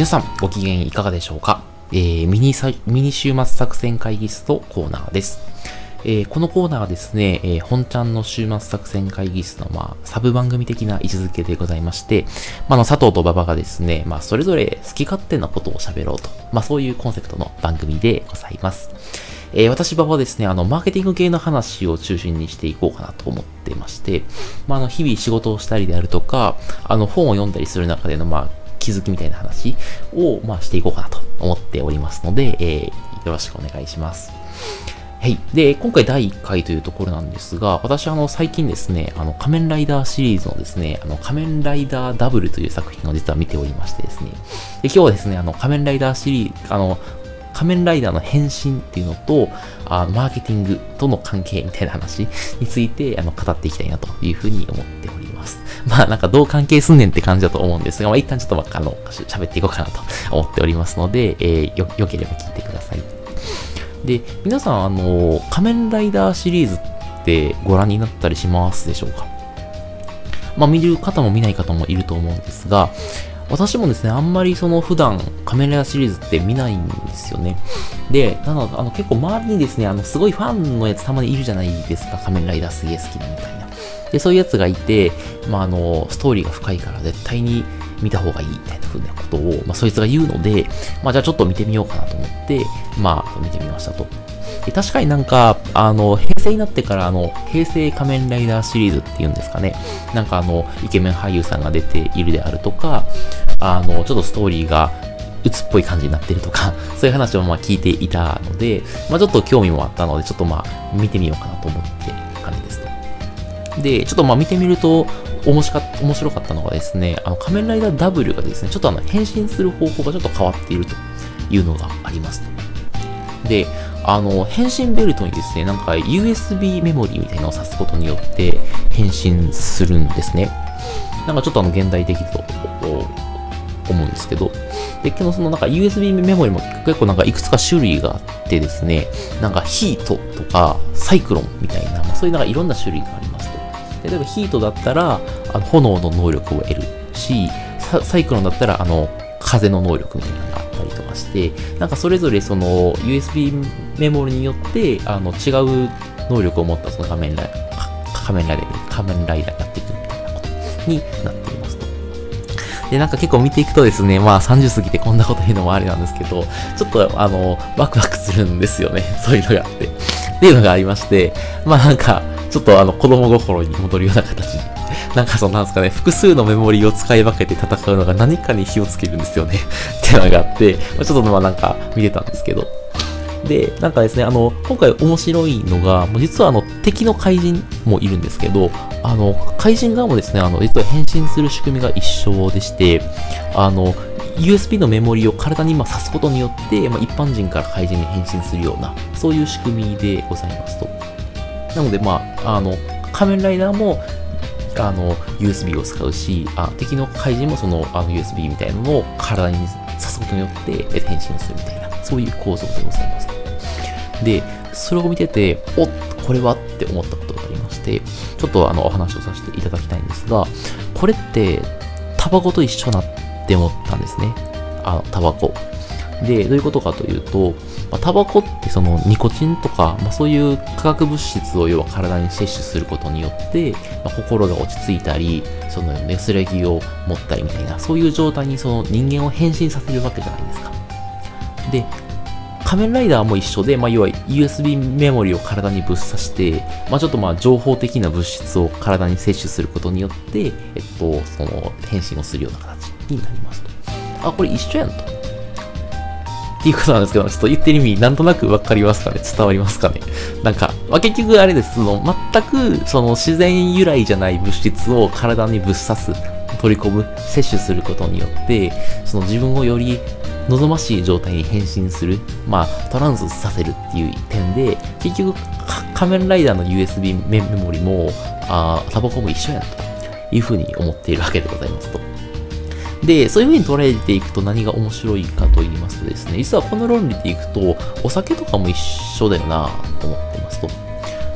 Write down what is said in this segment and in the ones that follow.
皆さん、ご機嫌いかがでしょうか？えー、ミニ、ミニ週末作戦会議室のコーナーです。えー、このコーナーはですね、えー、本ちゃんの週末作戦会議室の、まあ、サブ番組的な位置づけでございまして、まあ、の、佐藤と馬場がですね、まあ、それぞれ好き勝手なことを喋ろうと、まあ、そういうコンセプトの番組でございます。えー、私、馬場はですね、あの、マーケティング系の話を中心にしていこうかなと思ってまして、まあ、あの、日々仕事をしたりであるとか、あの、本を読んだりする中での、まあ、気づきみたいな話を、まあ、していこうかなと思っておりますので、えー、よろしくお願いします。はい。で、今回第1回というところなんですが、私あの最近ですね、あの仮面ライダーシリーズのですね、あの仮面ライダーダブルという作品を実は見ておりましてですね、で今日はですね、あの仮面ライダーシリーズ、あの仮面ライダーの変身っていうのと、あマーケティングとの関係みたいな話についてあの語っていきたいなというふうに思っております。まあなんかどう関係すんねんって感じだと思うんですが、まあ一旦ちょっと、まあ、あの喋っていこうかなと 思っておりますので、えー、よ、よければ聞いてください。で、皆さん、あの、仮面ライダーシリーズってご覧になったりしますでしょうか？まあ、見る方も見ない方もいると思うんですが、私もですね、あんまりその普段仮面ライダーシリーズって見ないんですよね。で、なので、あの結構周りにですね、あのすごいファンのやつたまにいるじゃないですか、仮面ライダーすげえ好きなみたいな。で、そういうやつがいて、まあ、あの、ストーリーが深いから絶対に見た方がいいみたいな風なことを、まあ、そいつが言うので、まあ、じゃあちょっと見てみようかなと思って、まあ、見てみましたと。で確かになんか、あの、平成になってから、あの、平成仮面ライダーシリーズっていうんですかね。なんかあの、イケメン俳優さんが出ているであるとか、あの、ちょっとストーリーが鬱っぽい感じになってるとか、そういう話をまあ聞いていたので、まあちょっと興味もあったので、ちょっとまあ見てみようかなと思って。で、ちょっとまあ見てみると、面白かった面白かったのがですね、あの仮面ライダー W がですね、ちょっとあの変身する方法がちょっと変わっているというのがありますと。で、あの、変身ベルトにですね、なんか USB メモリーみたいなのを挿すことによって変身するんですね。なんかちょっとあの現代的と思うんですけど、で、けどそのなんか USB メモリも結構なんかいくつか種類があってですね、なんかヒートとかサイクロンみたいな、まあ、そういうなんかいろんな種類があ。例えばヒートだったらあの炎の能力を得るし、サイクロンだったらあの風の能力みたいなのがあったりとかして、なんかそれぞれその USB メモリによってあの違う能力を持ったその仮面ライダー、仮面ライダー、仮面ライダーになっていくみたいなことになっていますと。で、なんか結構見ていくとですね、まあ30過ぎてこんなこと言うのもあれなんですけど、ちょっとあの、ワクワクするんですよね。そういうのがあって。っていうのがありまして、まあなんか、ちょっとあの子供心に戻るような形に。なんかそうなんですかね、複数のメモリーを使い分けて戦うのが何かに火をつけるんですよね。ってのがあって、ま、ちょっとまあなんか見てたんですけど。で、なんかですね、あの、今回面白いのが、もう実はあの、敵の怪人もいるんですけど、あの、怪人側もですね、あの、実は変身する仕組みが一緒でして、あの、USB のメモリを体に今挿すことによって、まあ、一般人から怪人に変身するような、そういう仕組みでございますと。なので、まあ、あの、仮面ライダーも、あの、USB を使うし、あ敵の怪人もそのあの USB みたいなのを体に刺すことによって変身するみたいな、そういう構造でございます。で、それを見てて、おっ、これはって思ったことがありまして、ちょっとあの、お話をさせていただきたいんですが、これって、タバコと一緒なって思ったんですね。あの、タバコ。で、どういうことかというと、まあ、タバコってそのニコチンとか、まあ、そういう化学物質を要は体に摂取することによって、まあ、心が落ち着いたり、その安らぎを持ったりみたいな、そういう状態にその人間を変身させるわけじゃないですか。で、仮面ライダーも一緒で、まあ、要は USB メモリを体にぶっ刺して、まあ、ちょっとまあ情報的な物質を体に摂取することによって、えっと、その変身をするような形になりますと。あ、これ一緒やんと。っていうことなんですけど、ちょっと言ってる意味、なんとなくわかりますかね？伝わりますかね？なんか、まあ、結局あれです。その、全く、その自然由来じゃない物質を体にぶっ刺す、取り込む、摂取することによって、その自分をより望ましい状態に変身する、まあ、トランスさせるっていう点で、結局、仮面ライダーの USB メモリも、あタバコも一緒やんというふうに思っているわけでございますと。で、そういう風に捉えていくと何が面白いかと言いますとですね、実はこの論理でいくと、お酒とかも一緒だよなと思ってますと。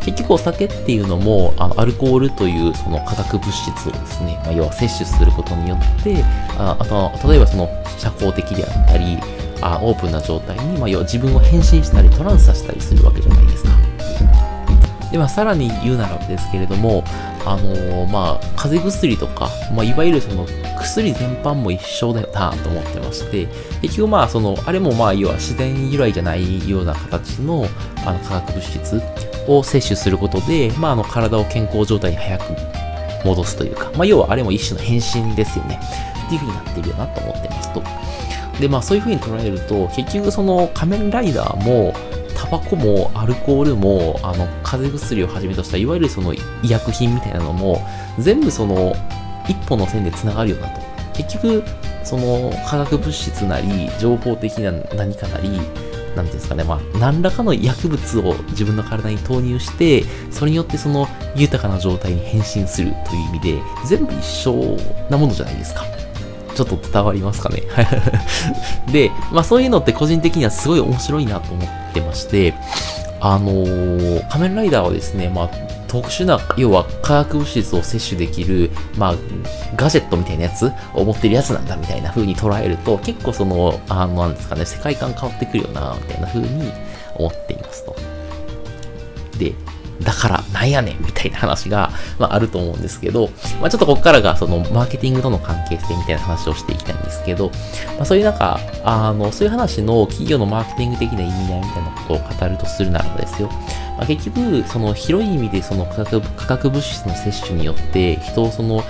結局お酒っていうのも、あのアルコールというその化学物質をですね、まあ、要は摂取することによって、ああと、例えばその社交的であったり、あオープンな状態に、まあ、要は自分を変身したりトランスさせたりするわけじゃないですか。で、まあ、さらに言うならばですけれども、あのー、まあ、風邪薬とか、まあ、いわゆるその薬全般も一緒だよなと思ってまして、結局まあ、その、あれもまあ、要は自然由来じゃないような形の、あの、化学物質を摂取することで、まあ、あの、体を健康状態に早く戻すというか、まあ、要はあれも一種の変身ですよね。っていう風になってるよなと思ってますと。で、まあ、そういう風に捉えると、結局その仮面ライダーも、バコもアルコールも、あの、風邪薬をはじめとした、いわゆるその医薬品みたいなのも、全部その、一本の線で繋がるよなと。結局、その化学物質なり、情報的な何かなり、なんていうんですかね、まあ、何らかの薬物を自分の体に投入して、それによってその豊かな状態に変身するという意味で、全部一緒なものじゃないですか。ちょっと伝わりますかね。で、まあそういうのって個人的にはすごい面白いなと思ってまして、あのー、仮面ライダーはですね、まあ特殊な、要は化学物質を摂取できる、まあ、ガジェットみたいなやつを持ってるやつなんだみたいな風に捉えると、結構その、あの、なんですかね、世界観変わってくるよな、みたいな風に思っていますと。で、だからなんやねんみたいな話が、まあ、あると思うんですけど、まあ、ちょっとここからがそのマーケティングとの関係性みたいな話をしていきたいんですけど、まあ、そういうなんか、あの、そういう話の企業のマーケティング的な意味合いみたいなことを語るとするならばですよ、まあ、結局、その広い意味でその化学化学物質の摂取によって人をその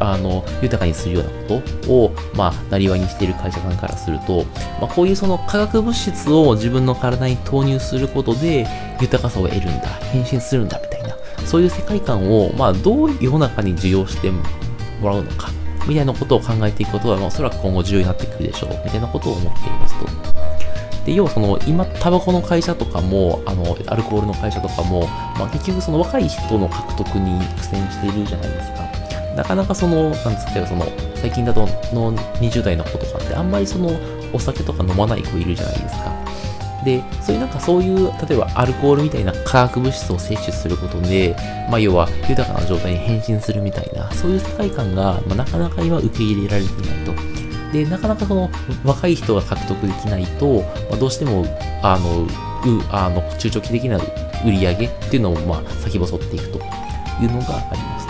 あの豊かにするようなことを、まあ、なりわいにしている会社さんからすると、まあ、こういうその化学物質を自分の体に投入することで豊かさを得るんだ、変身するんだみたいな、そういう世界観を、まあ、どう世の中に受容してもらうのか、みたいなことを考えていくことは、まあ、おそらく今後重要になってくるでしょう、みたいなことを思っていますと。で、要はその、今、タバコの会社とかも、あの、アルコールの会社とかも、まあ、結局その若い人の獲得に苦戦しているじゃないですか。なかなかその、なんですか、その、最近だとの20代の子とかってあんまりその、お酒とか飲まない子いるじゃないですか。で、そういうなんかそういう、例えばアルコールみたいな化学物質を摂取することで、まあ要は豊かな状態に変身するみたいな、そういう世界観が、まあ、なかなか今受け入れられていないと。で、なかなかその若い人が獲得できないと、まあ、どうしても、あの、う、あの、中長期的な売り上げっていうのも、まあ、先細っていくというのがあります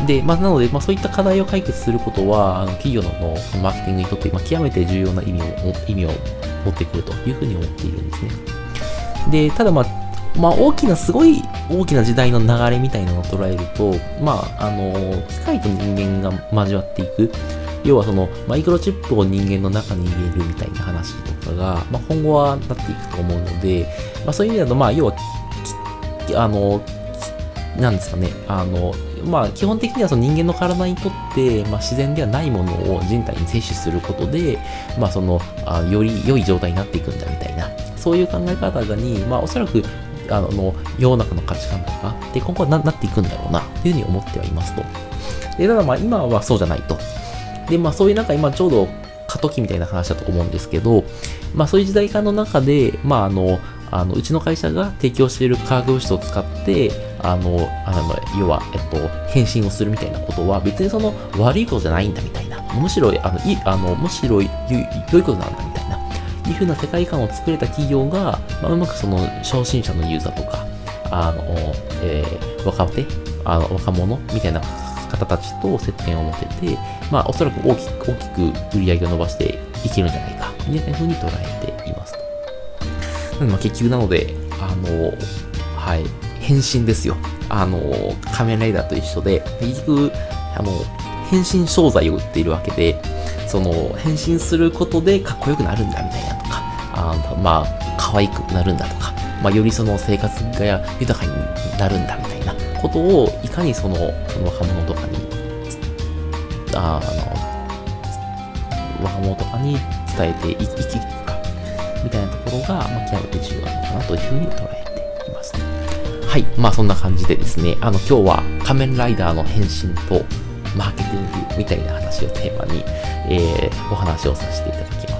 と。で、まあ、なので、まあ、そういった課題を解決することは、あの企業のマーケティングにとって、まあ、極めて重要な意味を、意味を持ってくるというふうに思っているんですね。で、ただ、まあ、まあ、大きな、すごい大きな時代の流れみたいなのを捉えると、まあ、あの、機械と人間が交わっていく、要はそのマイクロチップを人間の中に入れるみたいな話とかが、まあ、今後はなっていくと思うので、まあ、そういう意味だと、まあ、要は、あの、なんですかね、あの、まあ、基本的にはその人間の体にとって、まあ、自然ではないものを人体に摂取することで、まあ、そのあ、より良い状態になっていくんだみたいな、そういう考え方に、まあ、おそらく、あの、世の中の価値観とか、で、今後はななっていくんだろうな、というふうに思ってはいますと。で、ただまあ、今はそうじゃないと。で、まあそういう中、今ちょうど過渡期みたいな話だと思うんですけど、まあそういう時代感の中で、まああの、あのうちの会社が提供している化学物質を使って、あの、あの要は、えっと、変身をするみたいなことは、別にその悪いことじゃないんだみたいな、むしろ、あの、いあのむしろ良いことなんだみたいな、いうふうな世界観を作れた企業が、まあ、うまくその初心者のユーザーとか、あの、えー、若手、あの若者みたいな方たちと接点を持てて、まあ、おそらく大きく、大きく売り上げを伸ばしていけるんじゃないか、みたいな風に捉えていますと。まあ、結局なので、あの、はい、変身ですよ。あの、仮面ライダーと一緒で、結局、あの、変身商材を売っているわけで、その、変身することでかっこよくなるんだみたいなとか、あまあ、可愛くなるんだとか、まあ、よりその生活が豊かになるんだみたいなことをいかにそのその若者とかにあの若者とかに伝えていきるかみたいなところが、まあ、極めて重要なのかなというふうに捉えています。はい。まあそんな感じでですね、あの今日は仮面ライダーの変身とマーケティングみたいな話をテーマに、えー、お話をさせていただきます。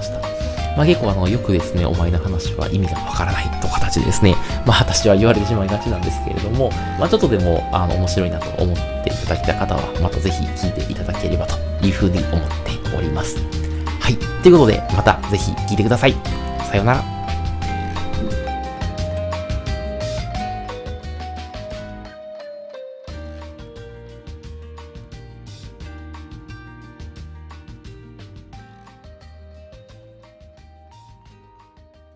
まあ結構あの、よくですね、お前の話は意味がわからないと形でですね、まあ私は言われてしまいがちなんですけれども、まあちょっとでも、あの、面白いなと思っていただけた方は、またぜひ聞いていただければというふうに思っております。はい。ということで、またぜひ聞いてください。さようなら。